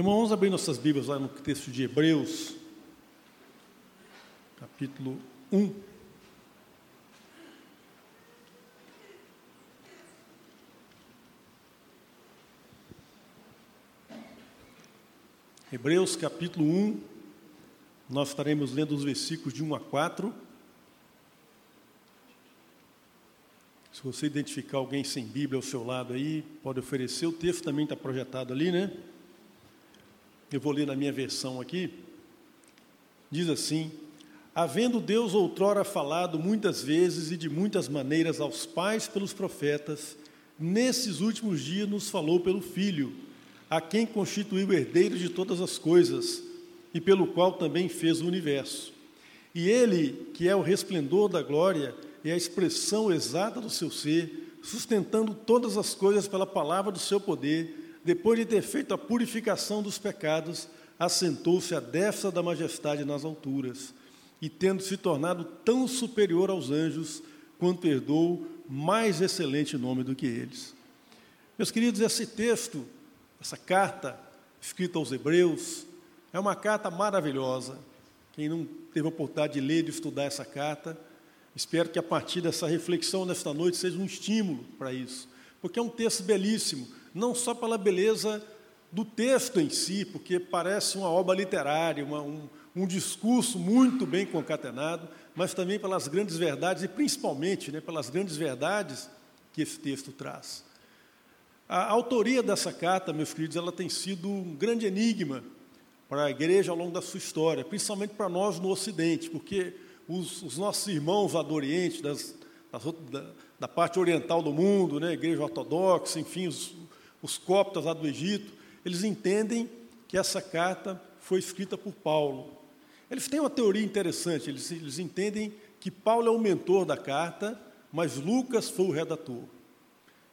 Irmãos, vamos abrir nossas Bíblias lá no texto de Hebreus, capítulo 1. Hebreus capítulo 1, nós estaremos lendo os versículos de 1 a 4. Se você identificar alguém sem Bíblia ao seu lado aí, pode oferecer. O texto também está projetado ali, né? Eu vou ler na minha versão aqui. Diz assim: Havendo Deus outrora falado muitas vezes e de muitas maneiras aos pais pelos profetas, nesses últimos dias nos falou pelo Filho, a quem constituiu herdeiro de todas as coisas e pelo qual também fez o universo. E ele, que é o resplendor da glória, e a expressão exata do seu ser, sustentando todas as coisas pela palavra do seu poder, depois de ter feito a purificação dos pecados, assentou-se à destra da majestade nas alturas, e tendo se tornado tão superior aos anjos, quanto herdou mais excelente nome do que eles. Meus queridos, esse texto, essa carta escrita aos Hebreus, é uma carta maravilhosa. Quem não teve a oportunidade de ler, de estudar essa carta, Espero que a partir dessa reflexão nesta noite seja um estímulo para isso, porque é um texto belíssimo, não só pela beleza do texto em si, porque parece uma obra literária, uma, um, um, discurso muito bem concatenado, mas também pelas grandes verdades e principalmente né, pelas grandes verdades que esse texto traz. A autoria dessa carta, meus queridos, ela tem sido um grande enigma para a igreja ao longo da sua história, principalmente para nós no Ocidente, porque os, os nossos irmãos lá do Oriente, das, das, da, da, parte oriental do mundo, né, igreja ortodoxa, enfim, os, os coptas lá do Egito, eles entendem que essa carta foi escrita por Paulo. Eles têm uma teoria interessante, eles, eles entendem que Paulo é o mentor da carta, mas Lucas foi o redator.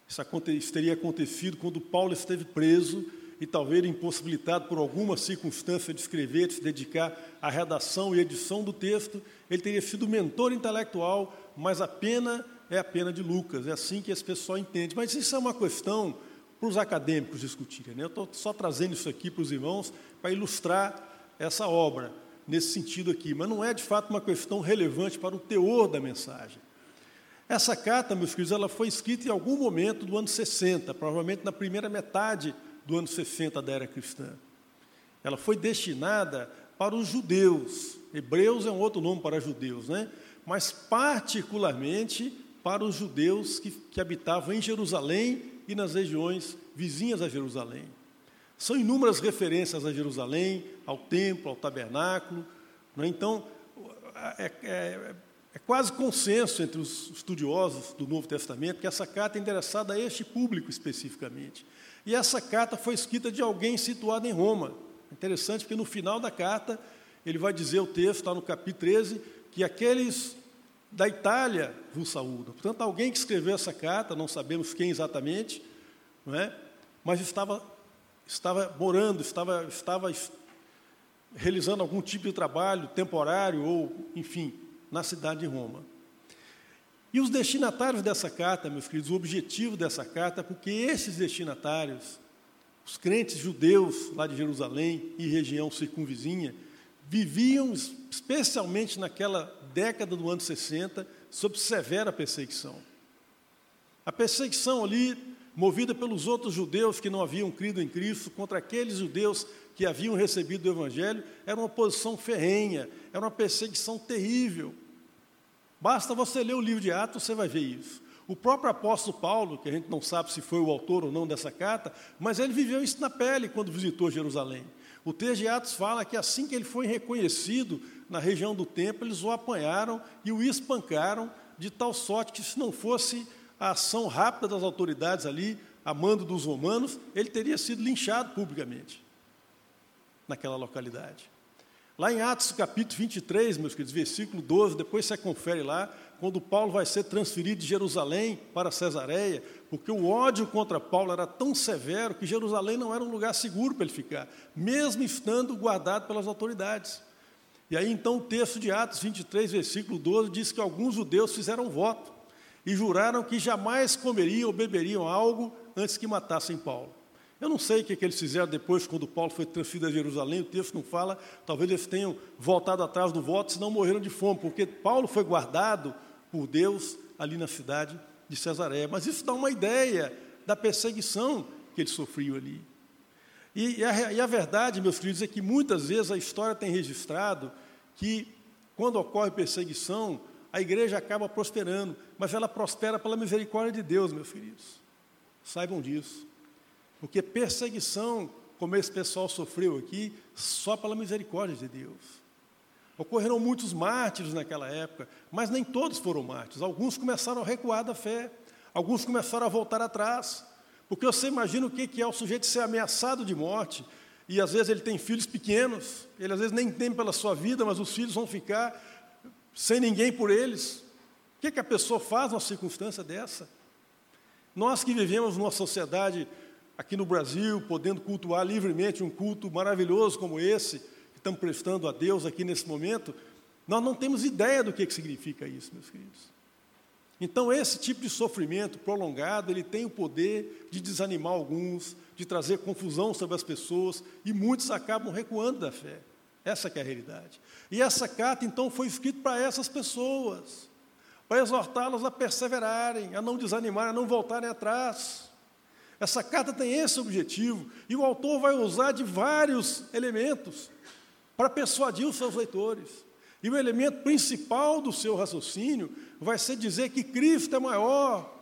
Isso, isso teria acontecido quando Paulo esteve preso e talvez impossibilitado por alguma circunstância de escrever, de se dedicar à redação e edição do texto, ele teria sido mentor intelectual, mas a pena é a pena de Lucas. É assim que esse pessoal entende. Mas isso é uma questão para os acadêmicos discutirem. Né? Eu estou só trazendo isso aqui para os irmãos para ilustrar essa obra nesse sentido aqui, mas não é de fato uma questão relevante para o teor da mensagem. Essa carta, meus queridos, ela foi escrita em algum momento do ano 60, provavelmente na primeira metade do ano 60 da era cristã. Ela foi destinada para os judeus. Hebreus é um outro nome para judeus, né? Mas particularmente para os judeus que, que habitavam em Jerusalém e nas regiões vizinhas a Jerusalém. São inúmeras referências a Jerusalém, ao templo, ao tabernáculo. Né? Então, é, é, é, quase consenso entre os estudiosos do Novo Testamento que essa carta é endereçada a este público especificamente. E essa carta foi escrita de alguém situado em Roma. Interessante porque no final da carta ele vai dizer o texto, está no capítulo 13, que aqueles da Itália vos saúdam. Portanto, alguém que escreveu essa carta, não sabemos quem exatamente, não é? mas estava, estava morando, estava, estava realizando algum tipo de trabalho temporário ou, enfim, na cidade de Roma. E os destinatários dessa carta, meus queridos, o objetivo dessa carta é porque esses destinatários, os crentes judeus lá de Jerusalém e região circunvizinha, viviam, especialmente naquela década do ano 60, sob severa perseguição. A perseguição ali, movida pelos outros judeus que não haviam crido em Cristo, contra aqueles judeus que haviam recebido o Evangelho, era uma posição ferrenha, era uma perseguição terrível. Basta você ler o livro de Atos, você vai ver isso. O próprio apóstolo Paulo, que a gente não sabe se foi o autor ou não dessa carta, mas ele viveu isso na pele quando visitou Jerusalém. O texto de Atos fala que assim que ele foi reconhecido na região do templo, eles o apanharam e o espancaram, de tal sorte que, se não fosse a ação rápida das autoridades ali, a mando dos romanos, ele teria sido linchado publicamente naquela localidade. Lá em Atos capítulo 23, meus queridos, versículo 12, depois você confere lá, quando Paulo vai ser transferido de Jerusalém para Cesareia, porque o ódio contra Paulo era tão severo que Jerusalém não era um lugar seguro para ele ficar, mesmo estando guardado pelas autoridades. E aí então o texto de Atos 23, versículo 12, diz que alguns judeus fizeram voto e juraram que jamais comeriam ou beberiam algo antes que matassem Paulo. Eu não sei o que, que eles fizeram depois, quando Paulo foi transferido a Jerusalém, o texto não fala, talvez eles tenham voltado atrás do voto, senão morreram de fome, porque Paulo foi guardado por Deus ali na cidade de Cesareia. Mas isso dá uma ideia da perseguição que ele sofreu ali. E, e, a, e a verdade, meus queridos, é que muitas vezes a história tem registrado que, quando ocorre perseguição, a igreja acaba prosperando, mas ela prospera pela misericórdia de Deus, meus queridos. Saibam disso. Porque perseguição, como esse pessoal sofreu aqui, só pela misericórdia de Deus. Ocorreram muitos mártires naquela época, mas nem todos foram mártires. Alguns começaram a recuar da fé, alguns começaram a voltar atrás. Porque você imagina o que é o sujeito ser ameaçado de morte, e às vezes ele tem filhos pequenos, ele às vezes nem tem pela sua vida, mas os filhos vão ficar sem ninguém por eles. O que, que a pessoa faz numa circunstância dessa? Nós que vivemos numa sociedade aqui no Brasil, podendo cultuar livremente um culto maravilhoso como esse, que estamos prestando a Deus aqui nesse momento, nós não temos ideia do que, que significa isso, meus queridos. Então, esse tipo de sofrimento prolongado, ele tem o poder de desanimar alguns, de trazer confusão sobre as pessoas, e muitos acabam recuando da fé. Essa é a realidade. E essa carta, então, foi escrita para essas pessoas, para exortá-las a perseverarem, a não desanimarem, a não voltarem atrás. Essa carta tem esse objetivo, e o autor vai usar de vários elementos para persuadir os seus leitores. E o elemento principal do seu raciocínio vai ser dizer que Cristo é maior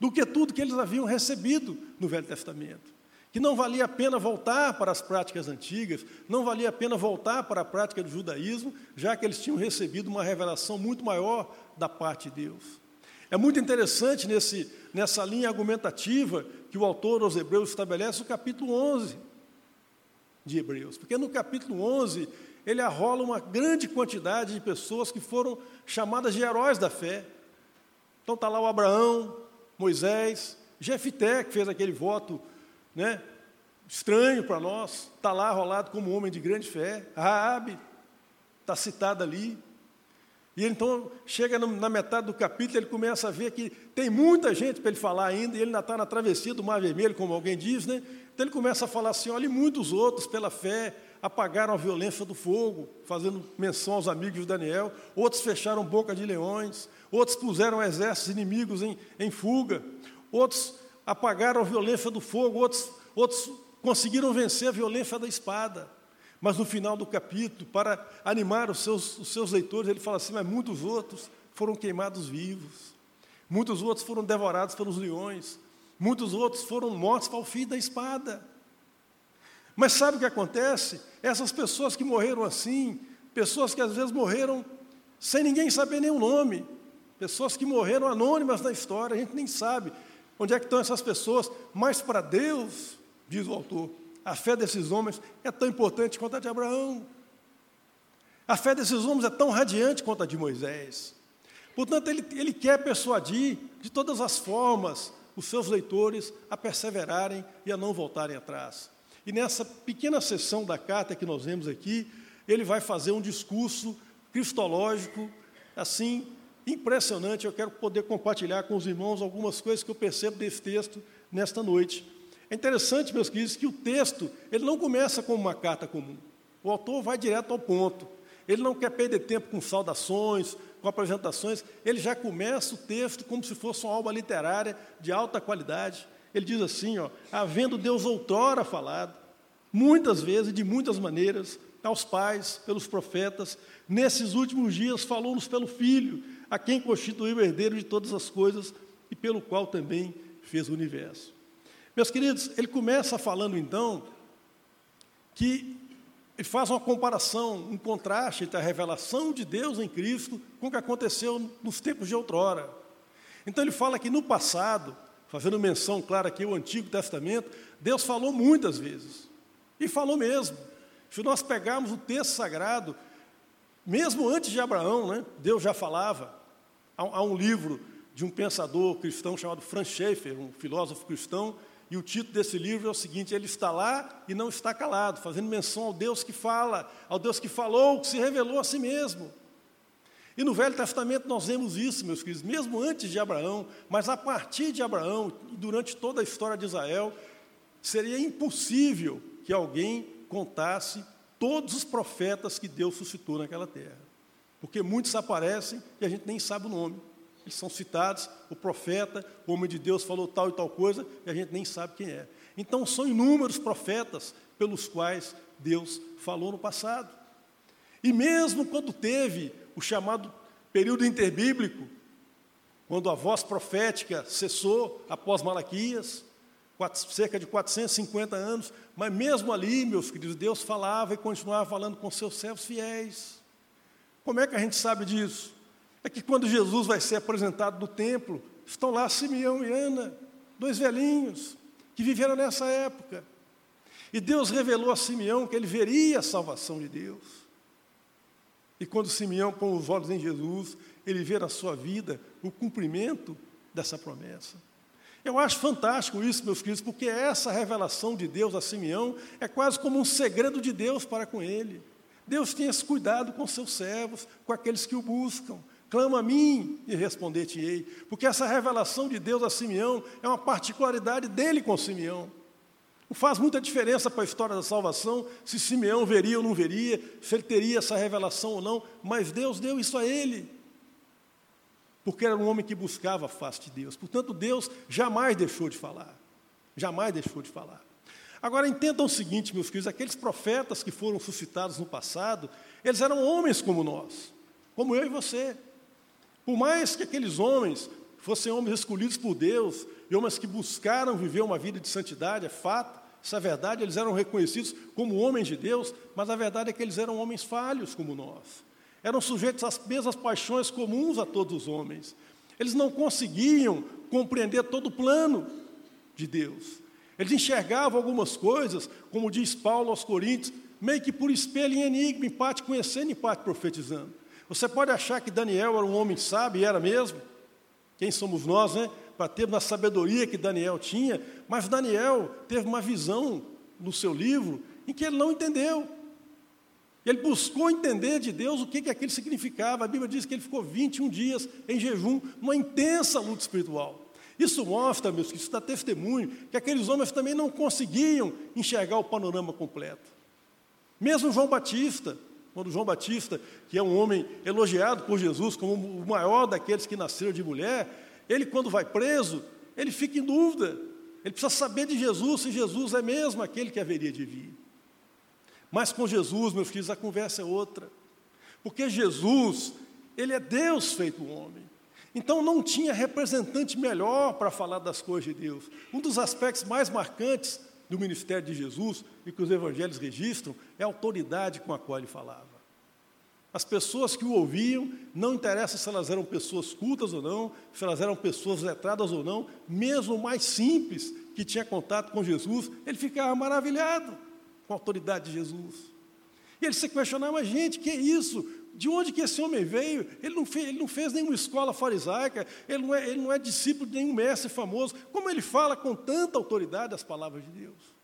do que tudo que eles haviam recebido no Velho Testamento. Que não valia a pena voltar para as práticas antigas, não valia a pena voltar para a prática do judaísmo, já que eles tinham recebido uma revelação muito maior da parte de Deus. É muito interessante nesse, nessa linha argumentativa que o autor aos Hebreus estabelece o capítulo 11 de Hebreus, porque no capítulo 11 ele arrola uma grande quantidade de pessoas que foram chamadas de heróis da fé. Então está lá o Abraão, Moisés, Jefité, que fez aquele voto né, estranho para nós, está lá arrolado como homem de grande fé. Raabe está citada ali. E ele, então chega na metade do capítulo, ele começa a ver que tem muita gente para ele falar ainda, e ele ainda está na travessia do Mar Vermelho, como alguém diz, né? Então ele começa a falar assim: olha, e muitos outros, pela fé, apagaram a violência do fogo, fazendo menção aos amigos de Daniel, outros fecharam boca de leões, outros puseram exércitos inimigos em, em fuga, outros apagaram a violência do fogo, outros, outros conseguiram vencer a violência da espada. Mas no final do capítulo, para animar os seus, os seus leitores, ele fala assim: mas muitos outros foram queimados vivos, muitos outros foram devorados pelos leões, muitos outros foram mortos para o fim da espada. Mas sabe o que acontece? Essas pessoas que morreram assim, pessoas que às vezes morreram sem ninguém saber nem o nome, pessoas que morreram anônimas na história, a gente nem sabe onde é que estão essas pessoas, mas para Deus, diz o autor, a fé desses homens é tão importante quanto a de Abraão. A fé desses homens é tão radiante quanto a de Moisés. Portanto, ele, ele quer persuadir de todas as formas os seus leitores a perseverarem e a não voltarem atrás. E nessa pequena sessão da carta que nós vemos aqui, ele vai fazer um discurso cristológico, assim, impressionante. Eu quero poder compartilhar com os irmãos algumas coisas que eu percebo desse texto nesta noite. É interessante, meus queridos, que o texto, ele não começa como uma carta comum. O autor vai direto ao ponto. Ele não quer perder tempo com saudações, com apresentações. Ele já começa o texto como se fosse uma obra literária de alta qualidade. Ele diz assim, ó, havendo Deus outrora falado, muitas vezes, de muitas maneiras, aos pais, pelos profetas, nesses últimos dias falou-nos pelo Filho, a quem constituiu o herdeiro de todas as coisas e pelo qual também fez o universo. Meus queridos, ele começa falando então que ele faz uma comparação, um contraste entre a revelação de Deus em Cristo com o que aconteceu nos tempos de outrora. Então ele fala que no passado, fazendo menção clara aqui o Antigo Testamento, Deus falou muitas vezes. E falou mesmo. Se nós pegarmos o texto sagrado, mesmo antes de Abraão, né, Deus já falava. Há um livro de um pensador cristão chamado Franz Schaeffer, um filósofo cristão, e o título desse livro é o seguinte: Ele está lá e não está calado, fazendo menção ao Deus que fala, ao Deus que falou, que se revelou a si mesmo. E no Velho Testamento nós vemos isso, meus queridos, mesmo antes de Abraão, mas a partir de Abraão, durante toda a história de Israel, seria impossível que alguém contasse todos os profetas que Deus suscitou naquela terra. Porque muitos aparecem e a gente nem sabe o nome. Eles são citados, o profeta, o homem de Deus falou tal e tal coisa, e a gente nem sabe quem é. Então são inúmeros profetas pelos quais Deus falou no passado. E mesmo quando teve o chamado período interbíblico, quando a voz profética cessou após Malaquias, cerca de 450 anos, mas mesmo ali, meus queridos, Deus falava e continuava falando com seus servos fiéis. Como é que a gente sabe disso? É que quando Jesus vai ser apresentado no templo, estão lá Simeão e Ana, dois velhinhos, que viveram nessa época. E Deus revelou a Simeão que ele veria a salvação de Deus. E quando Simeão põe os olhos em Jesus, ele vê na sua vida o cumprimento dessa promessa. Eu acho fantástico isso, meus queridos, porque essa revelação de Deus a Simeão é quase como um segredo de Deus para com ele. Deus tem esse cuidado com seus servos, com aqueles que o buscam. Clama a mim e responder-te-ei. Porque essa revelação de Deus a Simeão é uma particularidade dele com Simeão. Não faz muita diferença para a história da salvação se Simeão veria ou não veria, se ele teria essa revelação ou não, mas Deus deu isso a ele. Porque era um homem que buscava a face de Deus. Portanto, Deus jamais deixou de falar. Jamais deixou de falar. Agora entendam o seguinte, meus queridos: aqueles profetas que foram suscitados no passado, eles eram homens como nós, como eu e você. Por mais que aqueles homens fossem homens escolhidos por Deus, e homens que buscaram viver uma vida de santidade, é fato, isso é verdade, eles eram reconhecidos como homens de Deus, mas a verdade é que eles eram homens falhos como nós. Eram sujeitos às mesmas paixões comuns a todos os homens. Eles não conseguiam compreender todo o plano de Deus. Eles enxergavam algumas coisas, como diz Paulo aos Coríntios, meio que por espelho em enigma, em parte conhecendo, em parte profetizando. Você pode achar que Daniel era um homem sábio, e era mesmo. Quem somos nós, né? Para termos a sabedoria que Daniel tinha, mas Daniel teve uma visão no seu livro em que ele não entendeu. Ele buscou entender de Deus o que, que aquilo significava. A Bíblia diz que ele ficou 21 dias em jejum, numa intensa luta espiritual. Isso mostra, meus que isso dá testemunho, que aqueles homens também não conseguiam enxergar o panorama completo. Mesmo João Batista, quando João Batista, que é um homem elogiado por Jesus como o maior daqueles que nasceram de mulher, ele, quando vai preso, ele fica em dúvida. Ele precisa saber de Jesus, se Jesus é mesmo aquele que haveria de vir. Mas com Jesus, meus filhos, a conversa é outra. Porque Jesus, ele é Deus feito homem. Então não tinha representante melhor para falar das coisas de Deus. Um dos aspectos mais marcantes do ministério de Jesus e que os evangelhos registram é a autoridade com a qual ele falava. As pessoas que o ouviam, não interessa se elas eram pessoas cultas ou não, se elas eram pessoas letradas ou não, mesmo o mais simples que tinha contato com Jesus, ele ficava maravilhado com a autoridade de Jesus. E ele se questionava, gente, que é isso? De onde que esse homem veio? Ele não fez, ele não fez nenhuma escola farisaica, ele não, é, ele não é discípulo de nenhum mestre famoso. Como ele fala com tanta autoridade as palavras de Deus?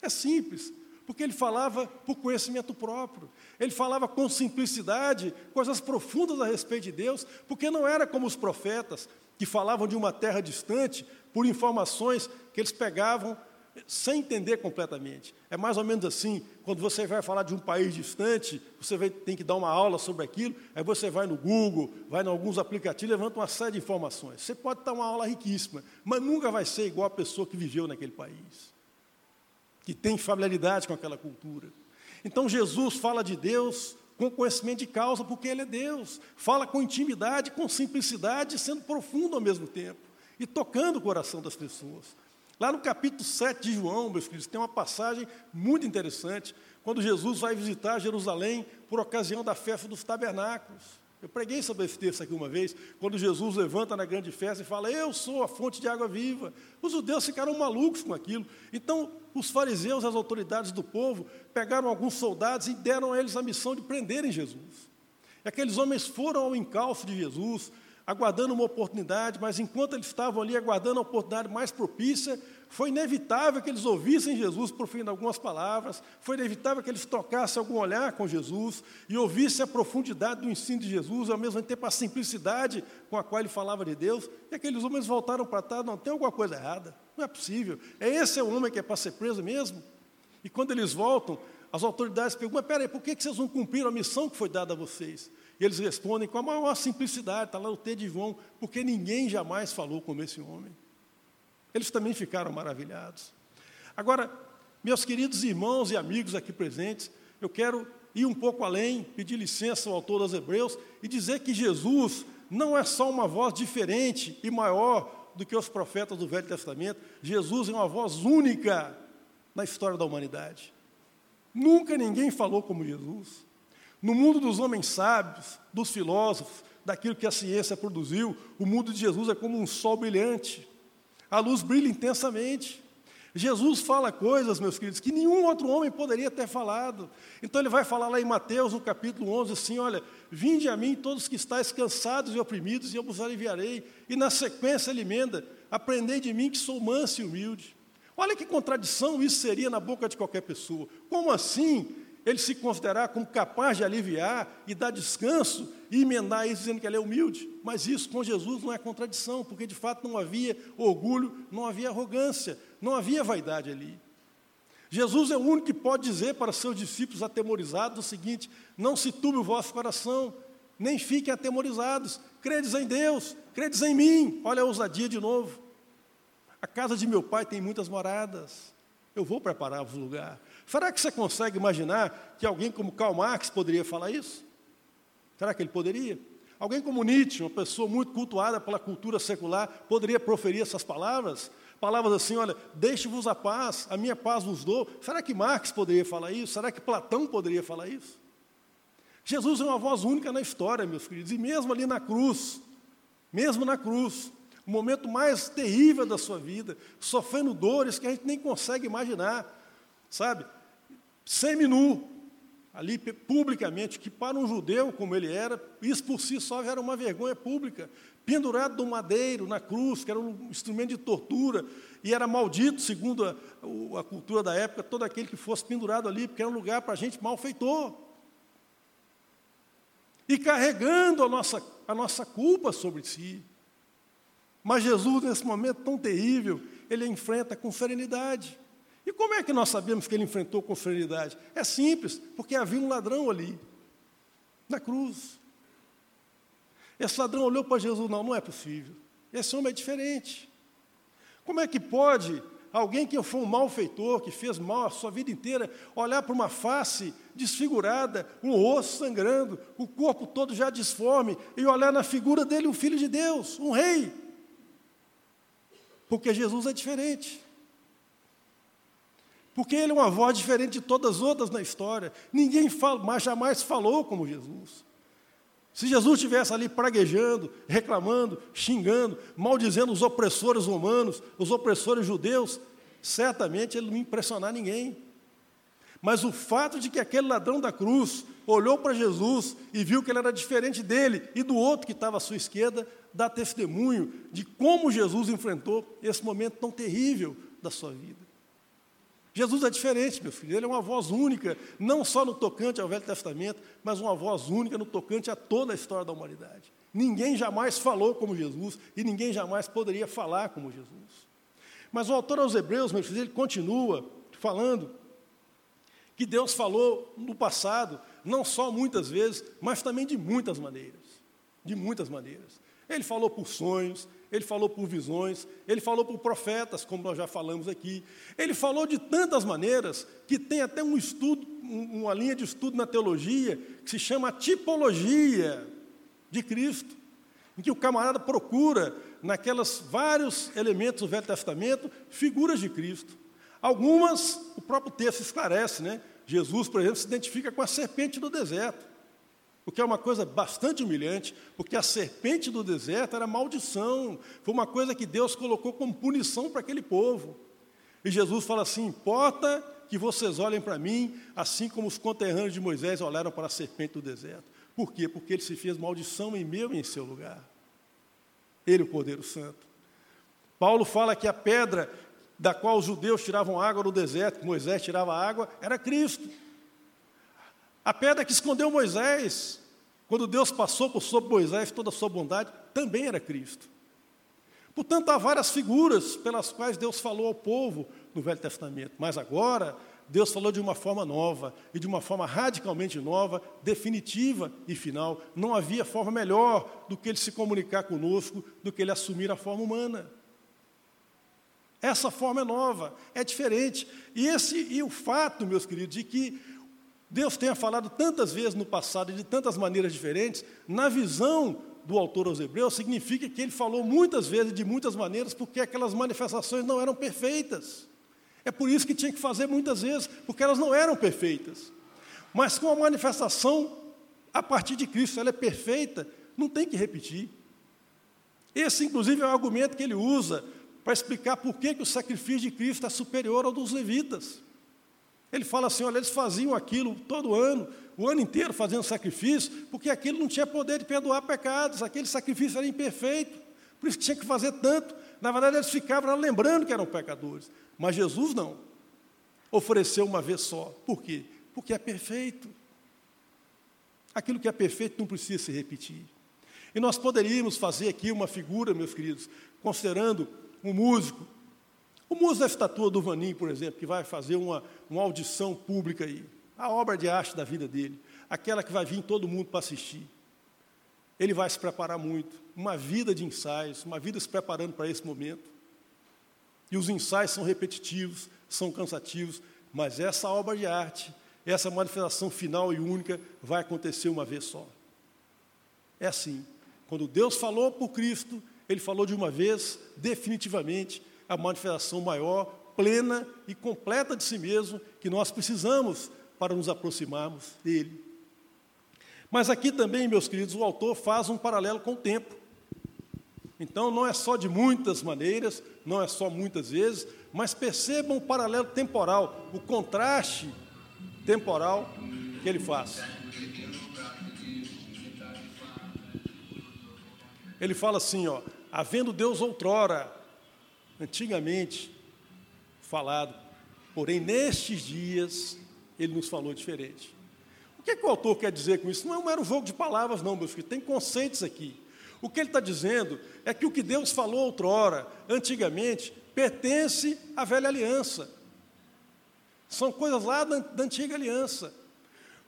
É simples, porque ele falava por conhecimento próprio. Ele falava com simplicidade, coisas profundas a respeito de Deus, porque não era como os profetas, que falavam de uma terra distante por informações que eles pegavam sem entender completamente. É mais ou menos assim, quando você vai falar de um país distante, você vai, tem que dar uma aula sobre aquilo, aí você vai no Google, vai em alguns aplicativos, levanta uma série de informações. Você pode dar uma aula riquíssima, mas nunca vai ser igual a pessoa que viveu naquele país, que tem familiaridade com aquela cultura. Então Jesus fala de Deus com conhecimento de causa, porque Ele é Deus. Fala com intimidade, com simplicidade, sendo profundo ao mesmo tempo e tocando o coração das pessoas. Lá no capítulo 7 de João, meus filhos, tem uma passagem muito interessante, quando Jesus vai visitar Jerusalém por ocasião da festa dos tabernáculos. Eu preguei sobre esse texto aqui uma vez, quando Jesus levanta na grande festa e fala: Eu sou a fonte de água viva. Os judeus ficaram malucos com aquilo. Então, os fariseus, as autoridades do povo, pegaram alguns soldados e deram a eles a missão de prenderem Jesus. E aqueles homens foram ao encalço de Jesus, aguardando uma oportunidade, mas enquanto eles estavam ali aguardando a oportunidade mais propícia, foi inevitável que eles ouvissem Jesus proferindo algumas palavras, foi inevitável que eles trocassem algum olhar com Jesus e ouvissem a profundidade do ensino de Jesus, ao mesmo tempo a simplicidade com a qual ele falava de Deus, e aqueles homens voltaram para trás, não, tem alguma coisa errada, não é possível, é esse é o homem que é para ser preso mesmo? E quando eles voltam, as autoridades perguntam, peraí, por que vocês não cumpriram a missão que foi dada a vocês? E eles respondem com a maior simplicidade, está lá no T de João, porque ninguém jamais falou como esse homem. Eles também ficaram maravilhados. Agora, meus queridos irmãos e amigos aqui presentes, eu quero ir um pouco além, pedir licença ao autor dos Hebreus e dizer que Jesus não é só uma voz diferente e maior do que os profetas do Velho Testamento, Jesus é uma voz única na história da humanidade. Nunca ninguém falou como Jesus. No mundo dos homens sábios, dos filósofos, daquilo que a ciência produziu, o mundo de Jesus é como um sol brilhante. A luz brilha intensamente. Jesus fala coisas, meus queridos, que nenhum outro homem poderia ter falado. Então ele vai falar lá em Mateus, no capítulo 11, assim: Olha, vinde a mim todos que estáis cansados e oprimidos, e eu vos aliviarei. E na sequência ele emenda: Aprendei de mim que sou manso e humilde. Olha que contradição isso seria na boca de qualquer pessoa. Como assim ele se considerar como capaz de aliviar e dar descanso e emendar isso dizendo que ele é humilde. Mas isso com Jesus não é contradição, porque de fato não havia orgulho, não havia arrogância, não havia vaidade ali. Jesus é o único que pode dizer para seus discípulos atemorizados o seguinte: não se turbe o vosso coração, nem fiquem atemorizados, credes em Deus, credes em mim. Olha a ousadia de novo. A casa de meu pai tem muitas moradas, eu vou preparar-vos lugar. Será que você consegue imaginar que alguém como Karl Marx poderia falar isso? Será que ele poderia? Alguém como Nietzsche, uma pessoa muito cultuada pela cultura secular, poderia proferir essas palavras? Palavras assim, olha, deixe-vos a paz, a minha paz vos dou. Será que Marx poderia falar isso? Será que Platão poderia falar isso? Jesus é uma voz única na história, meus queridos, e mesmo ali na cruz, mesmo na cruz, o momento mais terrível da sua vida, sofrendo dores que a gente nem consegue imaginar, sabe? Seminu, ali publicamente, que para um judeu como ele era, isso por si só era uma vergonha pública. Pendurado no madeiro, na cruz, que era um instrumento de tortura, e era maldito, segundo a, a cultura da época, todo aquele que fosse pendurado ali, porque era um lugar para gente malfeitor. E carregando a nossa, a nossa culpa sobre si. Mas Jesus, nesse momento tão terrível, ele enfrenta com serenidade. E como é que nós sabemos que ele enfrentou com serenidade? É simples, porque havia um ladrão ali, na cruz. Esse ladrão olhou para Jesus, não, não é possível. Esse homem é diferente. Como é que pode alguém que foi um malfeitor, que fez mal a sua vida inteira, olhar para uma face desfigurada, um rosto sangrando, o corpo todo já disforme, e olhar na figura dele um filho de Deus, um rei? Porque Jesus é diferente. Porque ele é uma voz diferente de todas as outras na história. Ninguém fala, mas jamais falou como Jesus. Se Jesus estivesse ali praguejando, reclamando, xingando, maldizendo os opressores romanos, os opressores judeus, certamente ele não ia impressionar ninguém. Mas o fato de que aquele ladrão da cruz olhou para Jesus e viu que ele era diferente dele e do outro que estava à sua esquerda, dá testemunho de como Jesus enfrentou esse momento tão terrível da sua vida. Jesus é diferente, meu filho, ele é uma voz única, não só no tocante ao Velho Testamento, mas uma voz única no tocante a toda a história da humanidade. Ninguém jamais falou como Jesus e ninguém jamais poderia falar como Jesus. Mas o autor aos Hebreus, meu filho, ele continua falando que Deus falou no passado, não só muitas vezes, mas também de muitas maneiras. De muitas maneiras. Ele falou por sonhos, ele falou por visões, ele falou por profetas, como nós já falamos aqui. Ele falou de tantas maneiras que tem até um estudo, uma linha de estudo na teologia que se chama tipologia de Cristo, em que o camarada procura naquelas vários elementos do Velho Testamento figuras de Cristo. Algumas o próprio texto esclarece, né? Jesus, por exemplo, se identifica com a serpente do deserto o que é uma coisa bastante humilhante, porque a serpente do deserto era maldição, foi uma coisa que Deus colocou como punição para aquele povo. E Jesus fala assim: importa que vocês olhem para mim, assim como os conterrâneos de Moisés olharam para a serpente do deserto. Por quê? Porque ele se fez maldição em meu e em seu lugar. Ele, o Cordeiro Santo. Paulo fala que a pedra da qual os judeus tiravam água no deserto, Moisés tirava água, era Cristo. A pedra que escondeu Moisés, quando Deus passou por sobre Moisés toda a sua bondade, também era Cristo. Portanto, há várias figuras pelas quais Deus falou ao povo no Velho Testamento, mas agora Deus falou de uma forma nova e de uma forma radicalmente nova, definitiva e final. Não havia forma melhor do que ele se comunicar conosco, do que ele assumir a forma humana. Essa forma é nova, é diferente. E, esse, e o fato, meus queridos, de que Deus tenha falado tantas vezes no passado e de tantas maneiras diferentes, na visão do autor aos Hebreus, significa que ele falou muitas vezes de muitas maneiras, porque aquelas manifestações não eram perfeitas. É por isso que tinha que fazer muitas vezes, porque elas não eram perfeitas. Mas com a manifestação a partir de Cristo, ela é perfeita, não tem que repetir. Esse, inclusive, é o argumento que ele usa para explicar por que, que o sacrifício de Cristo é superior ao dos levitas. Ele fala assim: olha, eles faziam aquilo todo ano, o ano inteiro fazendo sacrifício, porque aquilo não tinha poder de perdoar pecados, aquele sacrifício era imperfeito, por isso que tinha que fazer tanto. Na verdade, eles ficavam lembrando que eram pecadores. Mas Jesus não. Ofereceu uma vez só. Por quê? Porque é perfeito. Aquilo que é perfeito não precisa se repetir. E nós poderíamos fazer aqui uma figura, meus queridos, considerando um músico. O músico da estatua do Vanim, por exemplo, que vai fazer uma, uma audição pública aí. A obra de arte da vida dele. Aquela que vai vir todo mundo para assistir. Ele vai se preparar muito. Uma vida de ensaios, uma vida se preparando para esse momento. E os ensaios são repetitivos, são cansativos, mas essa obra de arte, essa manifestação final e única, vai acontecer uma vez só. É assim. Quando Deus falou por Cristo, Ele falou de uma vez, definitivamente, a manifestação maior, plena e completa de si mesmo que nós precisamos para nos aproximarmos dele. Mas aqui também, meus queridos, o autor faz um paralelo com o tempo. Então, não é só de muitas maneiras, não é só muitas vezes, mas percebam o paralelo temporal, o contraste temporal que ele faz. Ele fala assim, ó, havendo Deus outrora, antigamente falado, porém nestes dias ele nos falou diferente. O que, é que o autor quer dizer com isso? Não é um mero jogo de palavras, não, meus filhos, tem conceitos aqui. O que ele está dizendo é que o que Deus falou outrora, antigamente, pertence à velha aliança. São coisas lá da, da antiga aliança.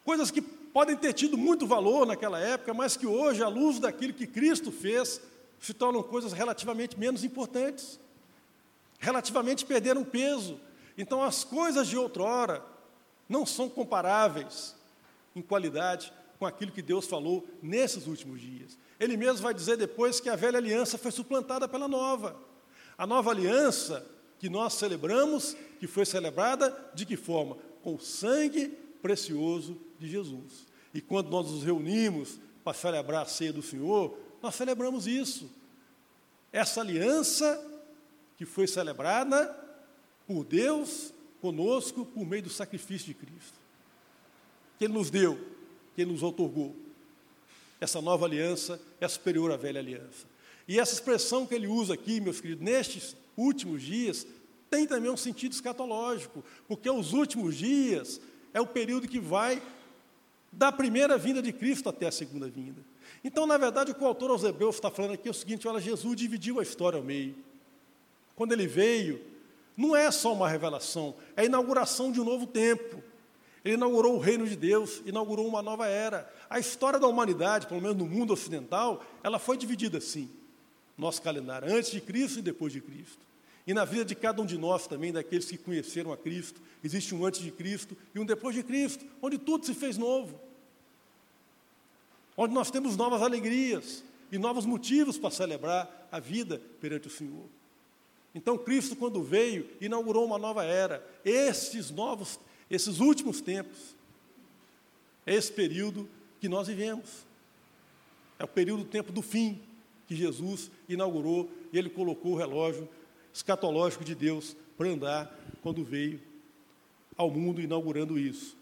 Coisas que podem ter tido muito valor naquela época, mas que hoje, à luz daquilo que Cristo fez, se tornam coisas relativamente menos importantes. Relativamente perderam peso. Então, as coisas de outrora não são comparáveis em qualidade com aquilo que Deus falou nesses últimos dias. Ele mesmo vai dizer depois que a velha aliança foi suplantada pela nova. A nova aliança que nós celebramos, que foi celebrada de que forma? Com o sangue precioso de Jesus. E quando nós nos reunimos para celebrar a ceia do Senhor, nós celebramos isso. Essa aliança que foi celebrada por Deus conosco por meio do sacrifício de Cristo. Que Ele nos deu, que Ele nos otorgou. Essa nova aliança é superior à velha aliança. E essa expressão que ele usa aqui, meus queridos, nestes últimos dias, tem também um sentido escatológico, porque os últimos dias é o período que vai da primeira vinda de Cristo até a segunda vinda. Então, na verdade, o que o autor aos está falando aqui é o seguinte: olha, Jesus dividiu a história ao meio. Quando ele veio, não é só uma revelação, é a inauguração de um novo tempo. Ele inaugurou o reino de Deus, inaugurou uma nova era. A história da humanidade, pelo menos no mundo ocidental, ela foi dividida assim. Nosso calendário, antes de Cristo e depois de Cristo. E na vida de cada um de nós também, daqueles que conheceram a Cristo, existe um antes de Cristo e um depois de Cristo, onde tudo se fez novo. Onde nós temos novas alegrias e novos motivos para celebrar a vida perante o Senhor. Então, Cristo, quando veio, inaugurou uma nova era. Esses novos esses últimos tempos, é esse período que nós vivemos. É o período do tempo do fim que Jesus inaugurou e ele colocou o relógio escatológico de Deus para andar quando veio ao mundo inaugurando isso.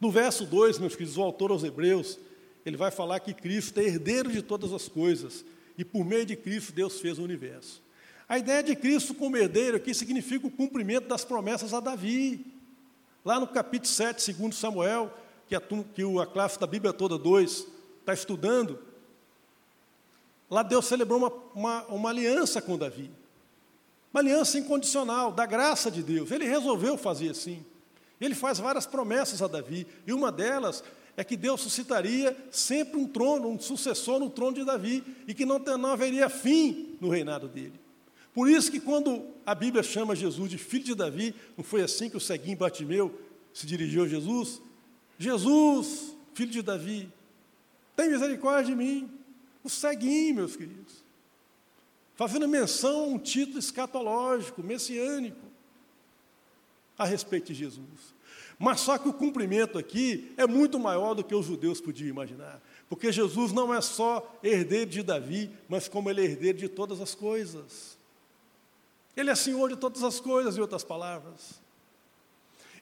No verso 2, meus queridos, o autor aos Hebreus, ele vai falar que Cristo é herdeiro de todas as coisas e por meio de Cristo Deus fez o universo. A ideia de Cristo como herdeiro aqui significa o cumprimento das promessas a Davi. Lá no capítulo 7, segundo Samuel, que a, que a classe da Bíblia toda 2 está estudando, lá Deus celebrou uma, uma, uma aliança com Davi. Uma aliança incondicional, da graça de Deus. Ele resolveu fazer assim. Ele faz várias promessas a Davi, e uma delas é que Deus suscitaria sempre um trono, um sucessor no trono de Davi, e que não, não haveria fim no reinado dele. Por isso que quando a Bíblia chama Jesus de filho de Davi, não foi assim que o ceguinho Batimeu se dirigiu a Jesus? Jesus, filho de Davi, tem misericórdia de mim. O ceguinho, meus queridos. Fazendo menção a um título escatológico, messiânico, a respeito de Jesus. Mas só que o cumprimento aqui é muito maior do que os judeus podiam imaginar. Porque Jesus não é só herdeiro de Davi, mas como ele é herdeiro de todas as coisas. Ele é senhor de todas as coisas, em outras palavras.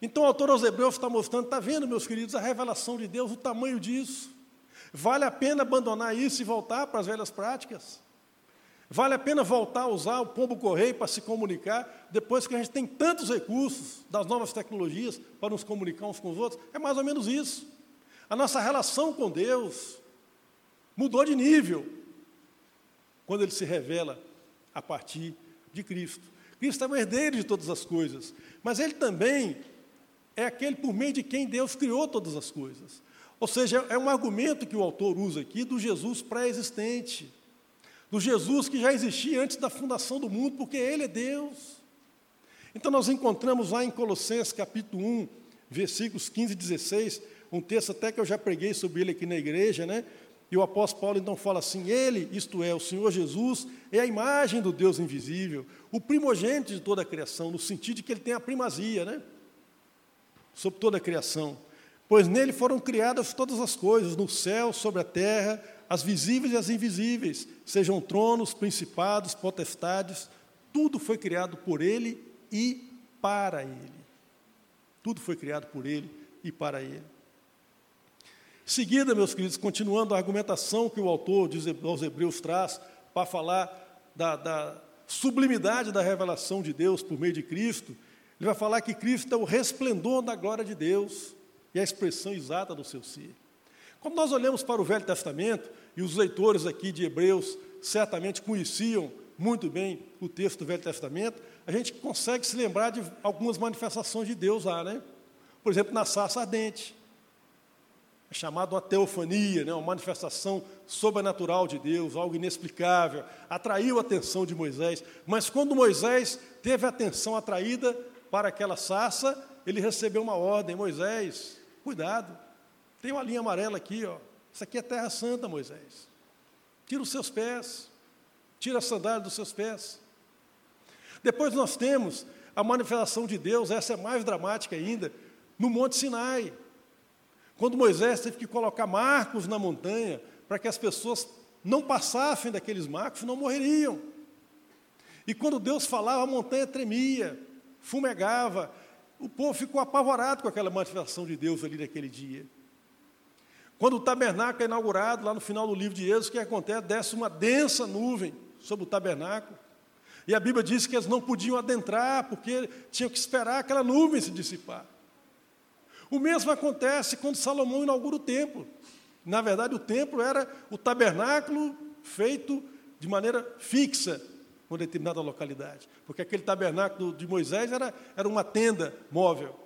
Então o autor aos Hebreus está mostrando, está vendo, meus queridos, a revelação de Deus, o tamanho disso. Vale a pena abandonar isso e voltar para as velhas práticas? Vale a pena voltar a usar o pombo correio para se comunicar, depois que a gente tem tantos recursos das novas tecnologias para nos comunicar uns com os outros? É mais ou menos isso. A nossa relação com Deus mudou de nível quando ele se revela a partir de Cristo. Cristo é o herdeiro de todas as coisas, mas ele também é aquele por meio de quem Deus criou todas as coisas. Ou seja, é um argumento que o autor usa aqui do Jesus pré-existente do Jesus que já existia antes da fundação do mundo, porque Ele é Deus. Então nós encontramos lá em Colossenses capítulo 1, versículos 15 e 16, um texto até que eu já preguei sobre ele aqui na igreja, né? E o apóstolo Paulo então fala assim: Ele, isto é, o Senhor Jesus, é a imagem do Deus invisível, o primogênito de toda a criação, no sentido de que ele tem a primazia, né? Sobre toda a criação. Pois nele foram criadas todas as coisas, no céu, sobre a terra, as visíveis e as invisíveis, sejam tronos, principados, potestades, tudo foi criado por Ele e para Ele. Tudo foi criado por Ele e para Ele. Seguida, meus queridos, continuando a argumentação que o autor aos Hebreus traz para falar da, da sublimidade da revelação de Deus por meio de Cristo, ele vai falar que Cristo é o resplendor da glória de Deus e a expressão exata do seu ser. Quando nós olhamos para o Velho Testamento, e os leitores aqui de Hebreus certamente conheciam muito bem o texto do Velho Testamento, a gente consegue se lembrar de algumas manifestações de Deus lá, né? Por exemplo, na sarça ardente. Chamado uma teofania, né? uma manifestação sobrenatural de Deus, algo inexplicável, atraiu a atenção de Moisés. Mas quando Moisés teve a atenção atraída para aquela sarça, ele recebeu uma ordem: Moisés, cuidado, tem uma linha amarela aqui, ó. Isso aqui é terra santa, Moisés. Tira os seus pés. Tira a sandália dos seus pés. Depois nós temos a manifestação de Deus, essa é mais dramática ainda, no Monte Sinai. Quando Moisés teve que colocar marcos na montanha para que as pessoas não passassem daqueles marcos, não morreriam. E quando Deus falava, a montanha tremia, fumegava. O povo ficou apavorado com aquela manifestação de Deus ali naquele dia. Quando o tabernáculo é inaugurado, lá no final do livro de Êxodo, o que acontece? Desce uma densa nuvem sobre o tabernáculo. E a Bíblia diz que eles não podiam adentrar, porque tinham que esperar aquela nuvem se dissipar. O mesmo acontece quando Salomão inaugura o templo. Na verdade, o templo era o tabernáculo feito de maneira fixa, em determinada localidade. Porque aquele tabernáculo de Moisés era, era uma tenda móvel.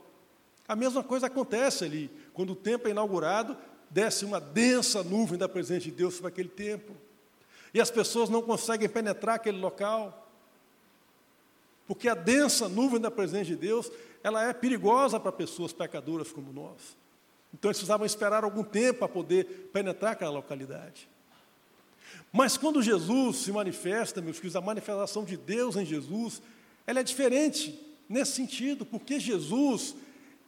A mesma coisa acontece ali. Quando o templo é inaugurado, desce uma densa nuvem da presença de Deus sobre aquele templo. E as pessoas não conseguem penetrar aquele local. Porque a densa nuvem da presença de Deus, ela é perigosa para pessoas pecadoras como nós. Então eles precisavam esperar algum tempo para poder penetrar aquela localidade. Mas quando Jesus se manifesta, meus filhos, a manifestação de Deus em Jesus, ela é diferente nesse sentido, porque Jesus,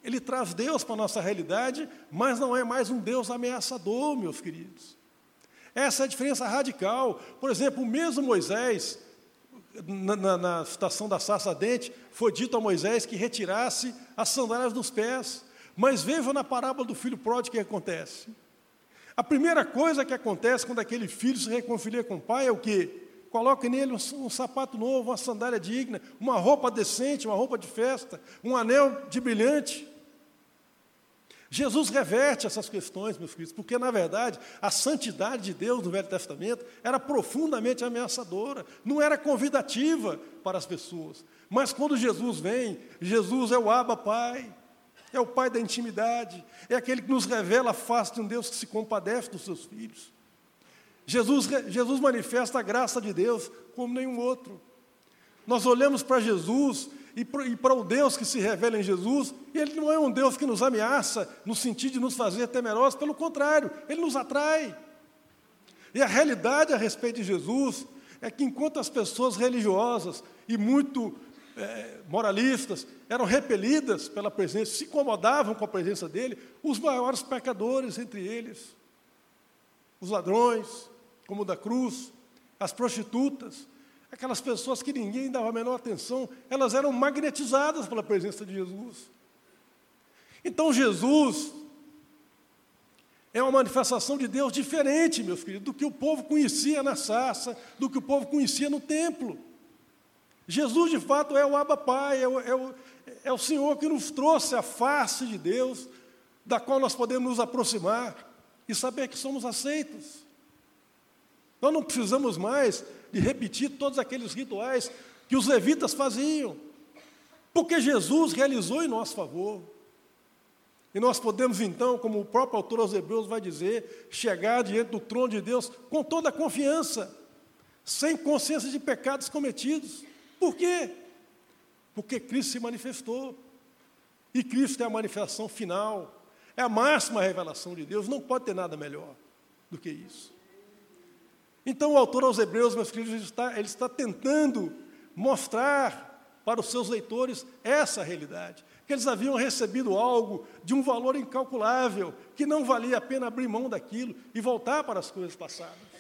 ele traz Deus para a nossa realidade, mas não é mais um Deus ameaçador, meus queridos. Essa é a diferença radical. Por exemplo, o mesmo Moisés, na, na, na da sarça dente, foi dito a Moisés que retirasse as sandálias dos pés. Mas veja na parábola do filho pródigo o que acontece. A primeira coisa que acontece quando aquele filho se reconcilia com o pai é o quê? coloque nele um, um, sapato novo, uma sandália digna, uma roupa decente, uma roupa de festa, um anel de brilhante. Jesus reverte essas questões, meus filhos, porque, na verdade, a santidade de Deus no Velho Testamento era profundamente ameaçadora, não era convidativa para as pessoas. Mas quando Jesus vem, Jesus é o Abba Pai, é o Pai da intimidade, é aquele que nos revela a face de um Deus que se compadece dos seus filhos. Jesus, Jesus manifesta a graça de Deus como nenhum outro. Nós olhamos para Jesus e para o Deus que se revela em Jesus, Ele não é um Deus que nos ameaça no sentido de nos fazer temerosos, pelo contrário, Ele nos atrai. E a realidade a respeito de Jesus é que enquanto as pessoas religiosas e muito é, moralistas eram repelidas pela presença, se incomodavam com a presença dele, os maiores pecadores entre eles, os ladrões, como o da cruz, as prostitutas, aquelas pessoas que ninguém dava a menor atenção, elas eram magnetizadas pela presença de Jesus. Então Jesus é uma manifestação de Deus diferente, meus filhos, do que o povo conhecia na sarça, do que o povo conhecia no templo. Jesus, de fato, é o Abba Pai, é o, é o, é o Senhor que nos trouxe a face de Deus, da qual nós podemos nos aproximar e saber que somos aceitos. Nós não precisamos mais de repetir todos aqueles rituais que os levitas faziam, porque Jesus realizou em nosso favor. E nós podemos então, como o próprio autor aos Hebreus vai dizer, chegar diante do trono de Deus com toda a confiança, sem consciência de pecados cometidos. Por quê? Porque Cristo se manifestou. E Cristo é a manifestação final, é a máxima revelação de Deus, não pode ter nada melhor do que isso. Então, o autor aos Hebreus, meus queridos, ele está, ele está tentando mostrar para os seus leitores essa realidade, que eles haviam recebido algo de um valor incalculável, que não valia a pena abrir mão daquilo e voltar para as coisas passadas.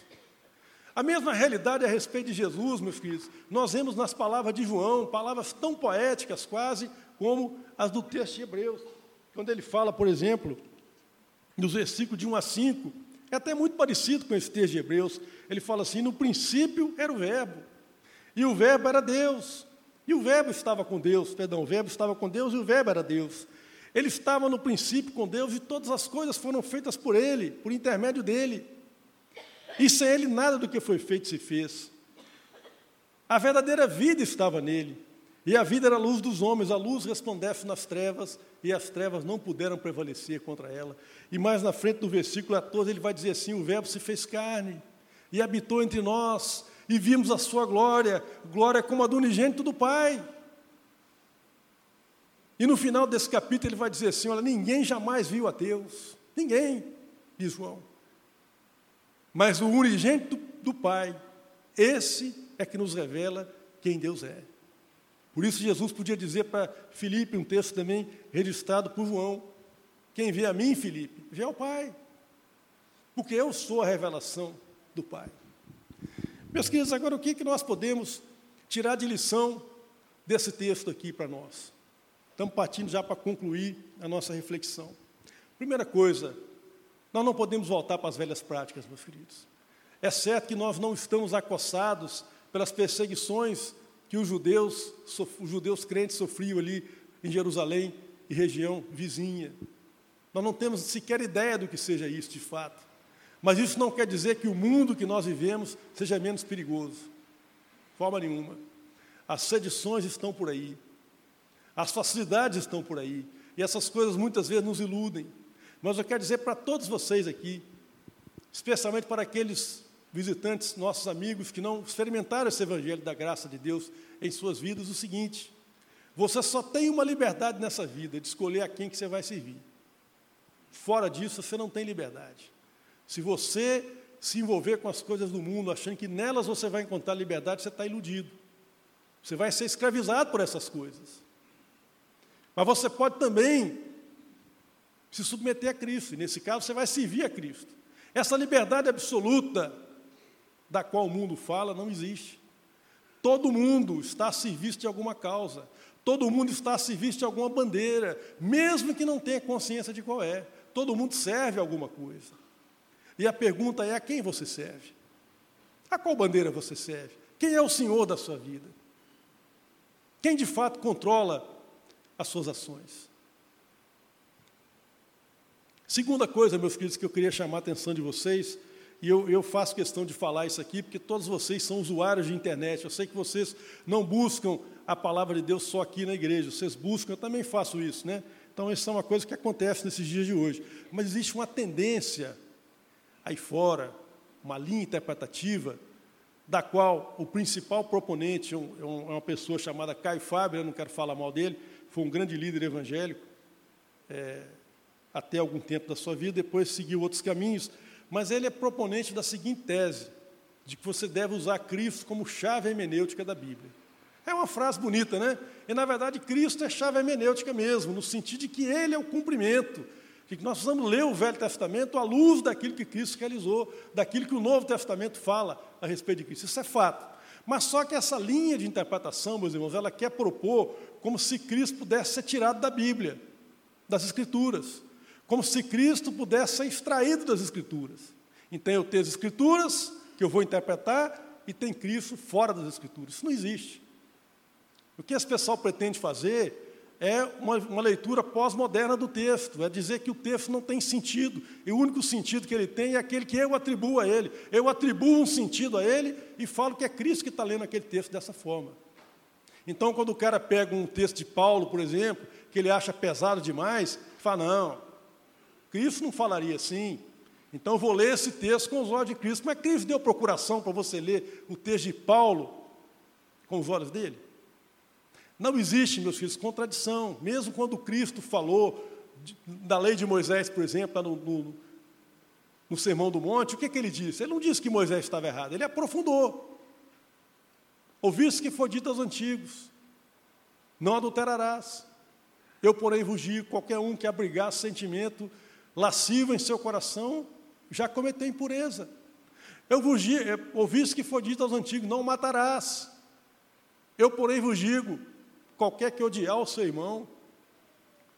A mesma realidade a respeito de Jesus, meus queridos, nós vemos nas palavras de João, palavras tão poéticas quase como as do texto de Hebreus, quando ele fala, por exemplo, nos versículos de 1 a 5, é até muito parecido com esse texto de Hebreus. Ele fala assim: no princípio era o Verbo, e o Verbo era Deus, e o Verbo estava com Deus, perdão, o Verbo estava com Deus e o Verbo era Deus. Ele estava no princípio com Deus e todas as coisas foram feitas por Ele, por intermédio dele. E sem Ele nada do que foi feito se fez. A verdadeira vida estava nele, e a vida era a luz dos homens, a luz resplandece nas trevas, e as trevas não puderam prevalecer contra ela. E mais na frente do versículo 14, ele vai dizer assim: O Verbo se fez carne e habitou entre nós, e vimos a sua glória, glória como a do unigênito do Pai. E no final desse capítulo ele vai dizer assim: Olha, ninguém jamais viu a Deus, ninguém, diz João. Mas o unigênito do Pai, esse é que nos revela quem Deus é. Por isso, Jesus podia dizer para Filipe, um texto também registrado por João: Quem vê a mim, Filipe, vê ao Pai. Porque eu sou a revelação do Pai. Meus queridos, agora o que, que nós podemos tirar de lição desse texto aqui para nós? Estamos partindo já para concluir a nossa reflexão. Primeira coisa, nós não podemos voltar para as velhas práticas, meus queridos. É certo que nós não estamos acossados pelas perseguições que os judeus, os judeus crentes sofriam ali em Jerusalém e região vizinha. Nós não temos sequer ideia do que seja isso de fato. Mas isso não quer dizer que o mundo que nós vivemos seja menos perigoso. Forma nenhuma. As sedições estão por aí. As facilidades estão por aí. E essas coisas muitas vezes nos iludem. Mas eu quero dizer para todos vocês aqui, especialmente para aqueles visitantes, nossos amigos que não experimentaram esse evangelho da graça de Deus em suas vidas, o seguinte: você só tem uma liberdade nessa vida de escolher a quem que você vai servir. Fora disso, você não tem liberdade. Se você se envolver com as coisas do mundo, achando que nelas você vai encontrar liberdade, você está iludido. Você vai ser escravizado por essas coisas. Mas você pode também se submeter a Cristo, e nesse caso você vai servir a Cristo. Essa liberdade absoluta da qual o mundo fala não existe. Todo mundo está a serviço de alguma causa, todo mundo está a serviço de alguma bandeira, mesmo que não tenha consciência de qual é. Todo mundo serve a alguma coisa. E a pergunta é: a quem você serve? A qual bandeira você serve? Quem é o Senhor da sua vida? Quem de fato controla as suas ações? Segunda coisa, meus queridos, que eu queria chamar a atenção de vocês, e eu, eu, faço questão de falar isso aqui, porque todos vocês são usuários de internet. Eu sei que vocês não buscam a palavra de Deus só aqui na igreja, vocês buscam, eu também faço isso, né? Então, isso é uma coisa que acontece nesses dias de hoje. Mas existe uma tendência aí fora, uma linha interpretativa, da qual o principal proponente é, é, é uma pessoa chamada Caio Fábio, eu não quero falar mal dele, foi um grande líder evangélico, é, até algum tempo da sua vida, depois seguiu outros caminhos, mas ele é proponente da seguinte tese, de que você deve usar Cristo como chave hermenêutica da Bíblia. É uma frase bonita, né? E na verdade Cristo é chave hermenêutica mesmo, no sentido de que Ele é o cumprimento, de que nós precisamos ler o Velho Testamento à luz daquilo que Cristo realizou, daquilo que o Novo Testamento fala a respeito de Cristo. Isso é fato. Mas só que essa linha de interpretação, meus irmãos, ela quer propor como se Cristo pudesse ser tirado da Bíblia, das Escrituras como se Cristo pudesse ser extraído das Escrituras. Então eu tenho as Escrituras, que eu vou interpretar, e tem Cristo fora das Escrituras. Isso não existe. O que esse pessoal pretende fazer é uma, uma leitura pós-moderna do texto, é dizer que o texto não tem sentido, e o único sentido que ele tem é aquele que eu atribuo a ele. Eu atribuo um sentido a ele e falo que é Cristo que está lendo aquele texto dessa forma. Então, quando o cara pega um texto de Paulo, por exemplo, que ele acha pesado demais, fala, não, Cristo não falaria assim. Então eu vou ler esse texto com os olhos de Cristo. Como é Cristo deu procuração para você ler o texto de Paulo com os olhos dele? Não existe, meus filhos, contradição. Mesmo quando Cristo falou da lei de Moisés, por exemplo, no, no, no Sermão do Monte, o que, que ele disse? Ele não disse que Moisés estava errado, ele aprofundou. Ouviste que foi dito aos antigos: não adulterarás. Eu, porém, vos digo: qualquer um que abrigar sentimento lascivo em seu coração, já cometeu impureza. Eu vos digo, ouvi que foi dito aos antigos: não matarás. Eu, porém, vos digo: qualquer que odiar o seu irmão,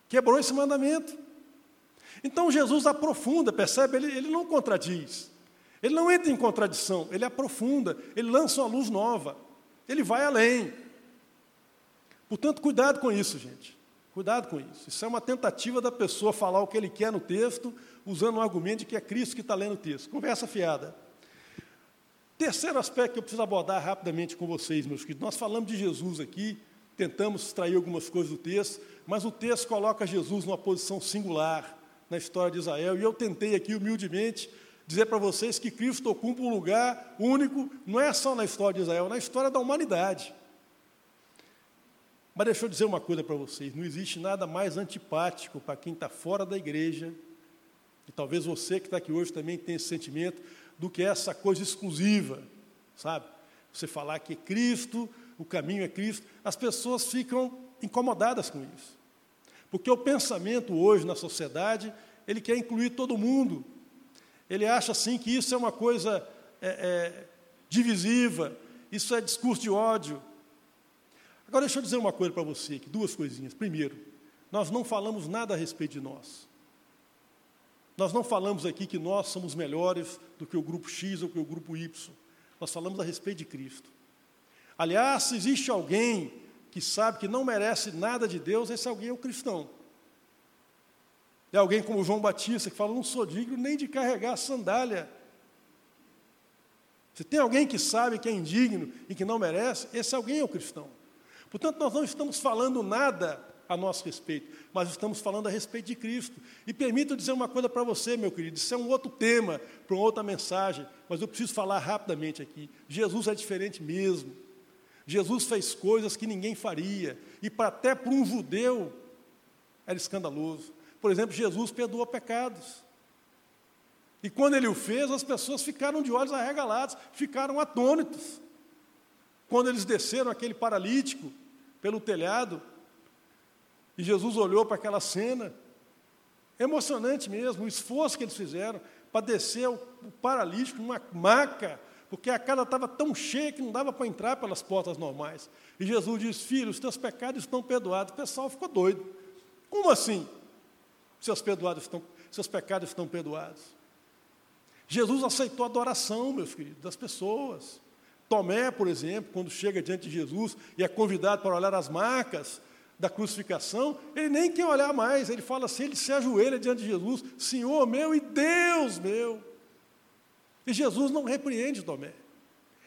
quebrou esse mandamento. Então Jesus aprofunda, percebe? Ele, ele não contradiz, ele não entra em contradição, ele aprofunda, ele lança uma luz nova, ele vai além. Portanto, cuidado com isso, gente. Cuidado com isso. Isso é uma tentativa da pessoa falar o que ele quer no texto, usando um argumento de que é Cristo que está lendo o texto. Conversa fiada. Terceiro aspecto que eu preciso abordar rapidamente com vocês, meus queridos. Nós falamos de Jesus aqui, tentamos extrair algumas coisas do texto, mas o texto coloca Jesus numa posição singular na história de Israel, e eu tentei aqui humildemente dizer para vocês que Cristo ocupa um lugar único, não é só na história de Israel, é na história da humanidade. Mas deixa eu dizer uma coisa para vocês: não existe nada mais antipático para quem está fora da igreja, e talvez você que está aqui hoje também tenha esse sentimento, do que essa coisa exclusiva, sabe? Você falar que é Cristo, o caminho é Cristo, as pessoas ficam incomodadas com isso. Porque o pensamento hoje na sociedade, ele quer incluir todo mundo. Ele acha assim que isso é uma coisa é, é, divisiva, isso é discurso de ódio, Agora, deixa eu dizer uma coisa para você aqui, duas coisinhas. Primeiro, nós não falamos nada a respeito de nós. Nós não falamos aqui que nós somos melhores do que o grupo X ou que o grupo Y. Nós falamos a respeito de Cristo. Aliás, se existe alguém que sabe que não merece nada de Deus, esse alguém é o cristão. É alguém como João Batista que fala: não sou digno nem de carregar a sandália. Se tem alguém que sabe que é indigno e que não merece, esse alguém é o cristão. Portanto, nós não estamos falando nada a nosso respeito, mas estamos falando a respeito de Cristo. E permita dizer uma coisa para você, meu querido, isso é um outro tema, para uma outra mensagem, mas eu preciso falar rapidamente aqui. Jesus é diferente mesmo. Jesus fez coisas que ninguém faria, e para, até para um judeu era escandaloso. Por exemplo, Jesus perdoou pecados. E quando ele o fez, as pessoas ficaram de olhos arregalados, ficaram atônitos. Quando eles desceram aquele paralítico, pelo telhado. E Jesus olhou para aquela cena. Emocionante mesmo, o esforço que eles fizeram para descer o, paralítico numa maca, porque a casa estava tão cheia que não dava para entrar pelas portas normais. E Jesus disse: Filho, os teus pecados estão perdoados. O pessoal ficou doido. Como assim? Seus, perdoados estão, seus pecados estão perdoados. Jesus aceitou a adoração, meus queridos, das pessoas. Tomé, por exemplo, quando chega diante de Jesus e é convidado para olhar as marcas da crucificação, ele nem quer olhar mais, ele fala assim, ele se ajoelha diante de Jesus, Senhor meu e Deus meu. E Jesus não repreende Tomé.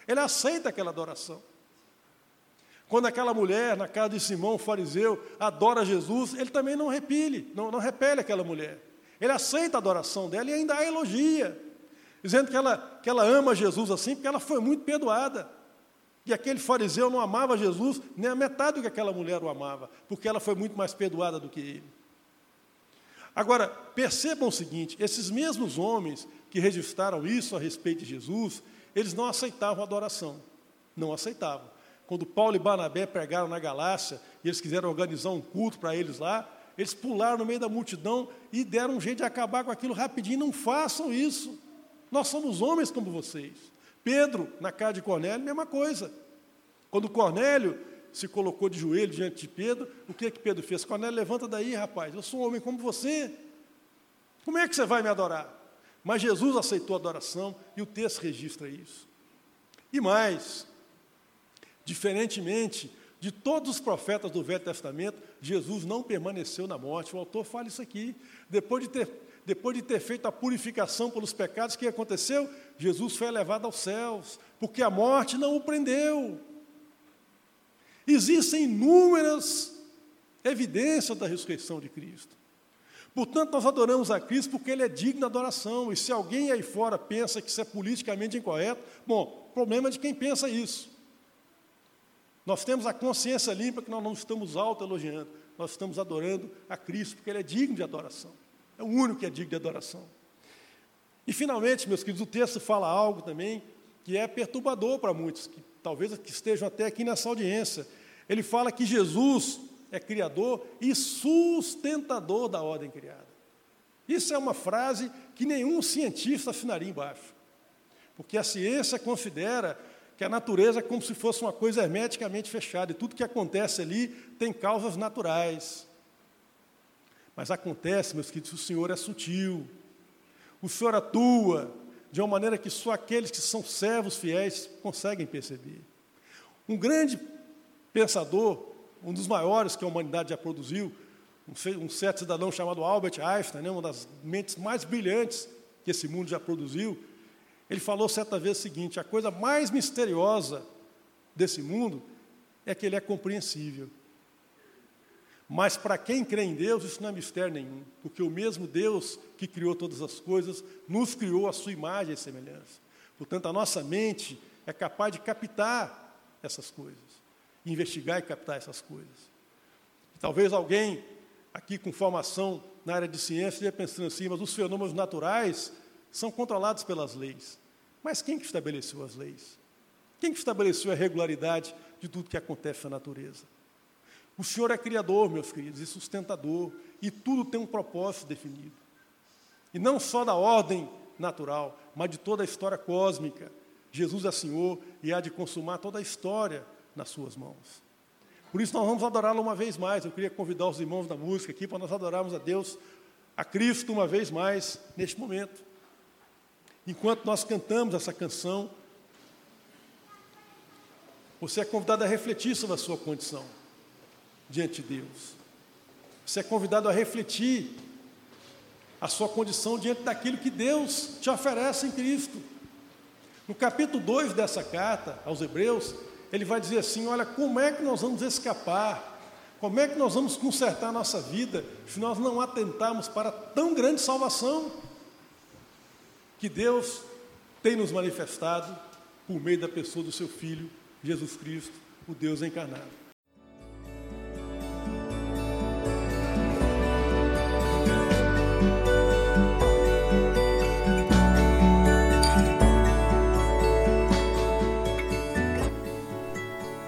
Ele aceita aquela adoração. Quando aquela mulher, na casa de Simão, fariseu, adora Jesus, ele também não repele, não, não repele aquela mulher. Ele aceita a adoração dela e ainda a elogia, dizendo que ela, que ela ama Jesus assim, porque ela foi muito perdoada. E aquele fariseu não amava Jesus nem a metade do que aquela mulher o amava, porque ela foi muito mais perdoada do que ele. Agora, percebam o seguinte: esses mesmos homens que registraram isso a respeito de Jesus, eles não aceitavam a adoração. Não aceitavam. Quando Paulo e Barnabé pregaram na Galácia, e eles quiseram organizar um culto para eles lá, eles pularam no meio da multidão e deram um jeito de acabar com aquilo rapidinho. Não façam isso. Nós somos homens como vocês. Pedro, na casa de Cornélio, mesma coisa. Quando Cornélio se colocou de joelho diante de Pedro, o que é que Pedro fez? Cornélio, levanta daí, rapaz, eu sou um homem como você. Como é que você vai me adorar? Mas Jesus aceitou a adoração e o texto registra isso. E mais, diferentemente de todos os profetas do Velho Testamento, Jesus não permaneceu na morte. O autor fala isso aqui. Depois de ter, depois de ter feito a purificação pelos pecados, o que aconteceu? Jesus foi elevado aos céus, porque a morte não o prendeu. Existem inúmeras evidências da ressurreição de Cristo. Portanto, nós adoramos a Cristo porque Ele é digno de adoração. E se alguém aí fora pensa que isso é politicamente incorreto, bom, problema de quem pensa isso. Nós temos a consciência limpa que nós não estamos auto-elogiando, nós estamos adorando a Cristo, porque Ele é digno de adoração. É o único que é digno de adoração. E, finalmente, meus queridos, o texto fala algo também que é perturbador para muitos, que talvez que estejam até aqui nessa audiência. Ele fala que Jesus é criador e sustentador da ordem criada. Isso é uma frase que nenhum cientista assinaria embaixo. Porque a ciência considera que a natureza é como se fosse uma coisa hermeticamente fechada, e tudo que acontece ali tem causas naturais. Mas acontece, meus queridos, o Senhor é sutil. O Senhor atua de uma maneira que só aqueles que são servos fiéis conseguem perceber. Um grande pensador um dos maiores que a humanidade já produziu, um certo cidadão chamado Albert Einstein, né, uma das mentes mais brilhantes que esse mundo já produziu, ele falou certa vez o seguinte: a coisa mais misteriosa desse mundo é que ele é compreensível. Mas para quem crê em Deus, isso não é mistério nenhum, porque o mesmo Deus que criou todas as coisas nos criou a sua imagem e semelhança. Portanto, a nossa mente é capaz de captar essas coisas investigar e captar essas coisas. Talvez alguém aqui com formação na área de ciência esteja pensando assim, mas os fenômenos naturais são controlados pelas leis. Mas quem que estabeleceu as leis? Quem que estabeleceu a regularidade de tudo que acontece na natureza? O Senhor é criador, meus queridos, e sustentador, e tudo tem um propósito definido. E não só da ordem natural, mas de toda a história cósmica. Jesus é Senhor e há de consumar toda a história nas suas mãos. Por isso nós vamos adorá-lo uma vez mais. Eu queria convidar os irmãos da música aqui para nós adorarmos a Deus, a Cristo uma vez mais neste momento. Enquanto nós cantamos essa canção, você é convidado a refletir sobre a sua condição diante de Deus. Você é convidado a refletir a sua condição diante daquilo que Deus te oferece em Cristo. No capítulo 2 dessa carta aos Hebreus, ele vai dizer assim: olha, como é que nós vamos escapar? Como é que nós vamos consertar a nossa vida se nós não atentarmos para tão grande salvação que Deus tem nos manifestado por meio da pessoa do seu Filho, Jesus Cristo, o Deus encarnado?